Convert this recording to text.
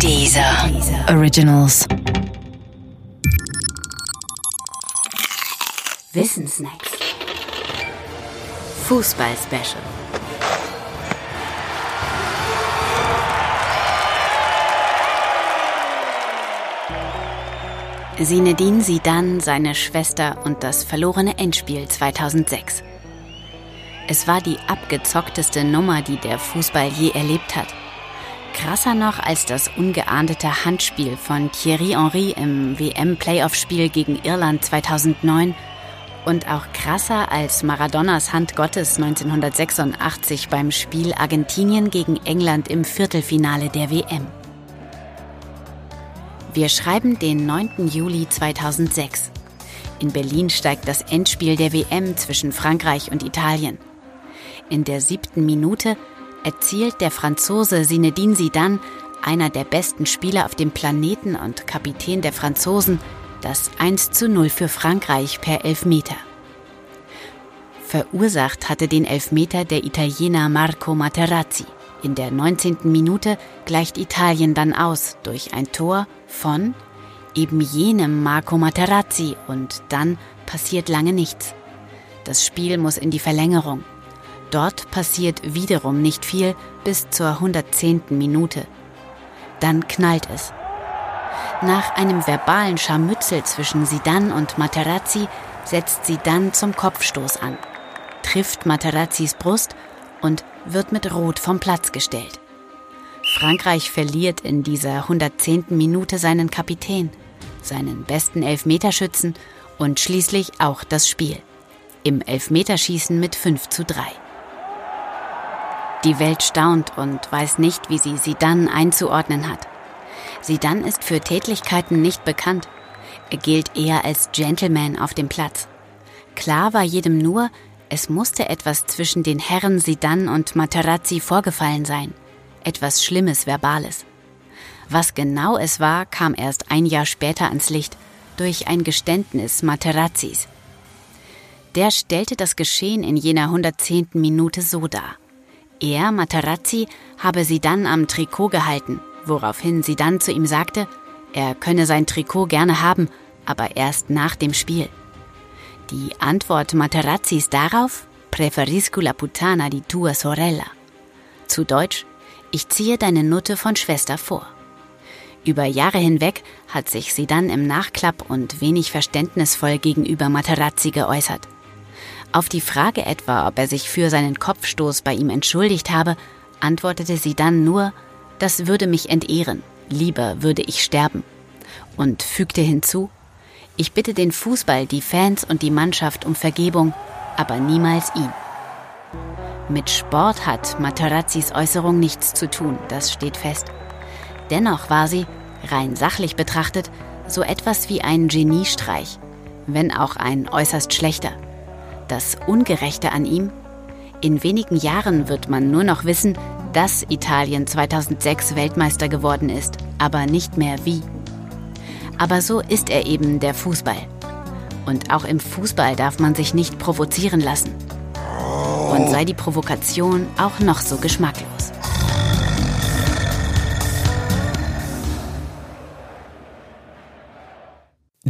Dieser Originals. Wissensnacks. Fußball-Special. Sinedin Sidan, seine Schwester und das verlorene Endspiel 2006. Es war die abgezockteste Nummer, die der Fußball je erlebt hat. Krasser noch als das ungeahndete Handspiel von Thierry Henry im WM-Playoff-Spiel gegen Irland 2009 und auch krasser als Maradonas Hand Gottes 1986 beim Spiel Argentinien gegen England im Viertelfinale der WM. Wir schreiben den 9. Juli 2006. In Berlin steigt das Endspiel der WM zwischen Frankreich und Italien. In der siebten Minute erzielt der Franzose Zinedine Zidane, einer der besten Spieler auf dem Planeten und Kapitän der Franzosen, das 1 zu 0 für Frankreich per Elfmeter. Verursacht hatte den Elfmeter der Italiener Marco Materazzi. In der 19. Minute gleicht Italien dann aus durch ein Tor von eben jenem Marco Materazzi und dann passiert lange nichts. Das Spiel muss in die Verlängerung. Dort passiert wiederum nicht viel bis zur 110. Minute. Dann knallt es. Nach einem verbalen Scharmützel zwischen Sidan und Materazzi setzt Sidan zum Kopfstoß an, trifft Materazzis Brust und wird mit Rot vom Platz gestellt. Frankreich verliert in dieser 110. Minute seinen Kapitän, seinen besten Elfmeterschützen und schließlich auch das Spiel. Im Elfmeterschießen mit 5 zu 3. Die Welt staunt und weiß nicht, wie sie dann einzuordnen hat. Sie dann ist für Tätlichkeiten nicht bekannt. Er gilt eher als Gentleman auf dem Platz. Klar war jedem nur, es musste etwas zwischen den Herren Sidan und Materazzi vorgefallen sein. Etwas Schlimmes, Verbales. Was genau es war, kam erst ein Jahr später ans Licht durch ein Geständnis Materazzis. Der stellte das Geschehen in jener 110. Minute so dar. Er, Materazzi, habe sie dann am Trikot gehalten, woraufhin sie dann zu ihm sagte, er könne sein Trikot gerne haben, aber erst nach dem Spiel. Die Antwort Materazzis darauf? Preferisco la puttana di tua sorella. Zu Deutsch, ich ziehe deine Nutte von Schwester vor. Über Jahre hinweg hat sich sie dann im Nachklapp und wenig verständnisvoll gegenüber Materazzi geäußert. Auf die Frage etwa, ob er sich für seinen Kopfstoß bei ihm entschuldigt habe, antwortete sie dann nur, das würde mich entehren, lieber würde ich sterben. Und fügte hinzu, ich bitte den Fußball, die Fans und die Mannschaft um Vergebung, aber niemals ihn. Mit Sport hat Materazzis Äußerung nichts zu tun, das steht fest. Dennoch war sie, rein sachlich betrachtet, so etwas wie ein Geniestreich, wenn auch ein äußerst schlechter. Das Ungerechte an ihm? In wenigen Jahren wird man nur noch wissen, dass Italien 2006 Weltmeister geworden ist, aber nicht mehr wie. Aber so ist er eben der Fußball. Und auch im Fußball darf man sich nicht provozieren lassen. Und sei die Provokation auch noch so geschmacklos.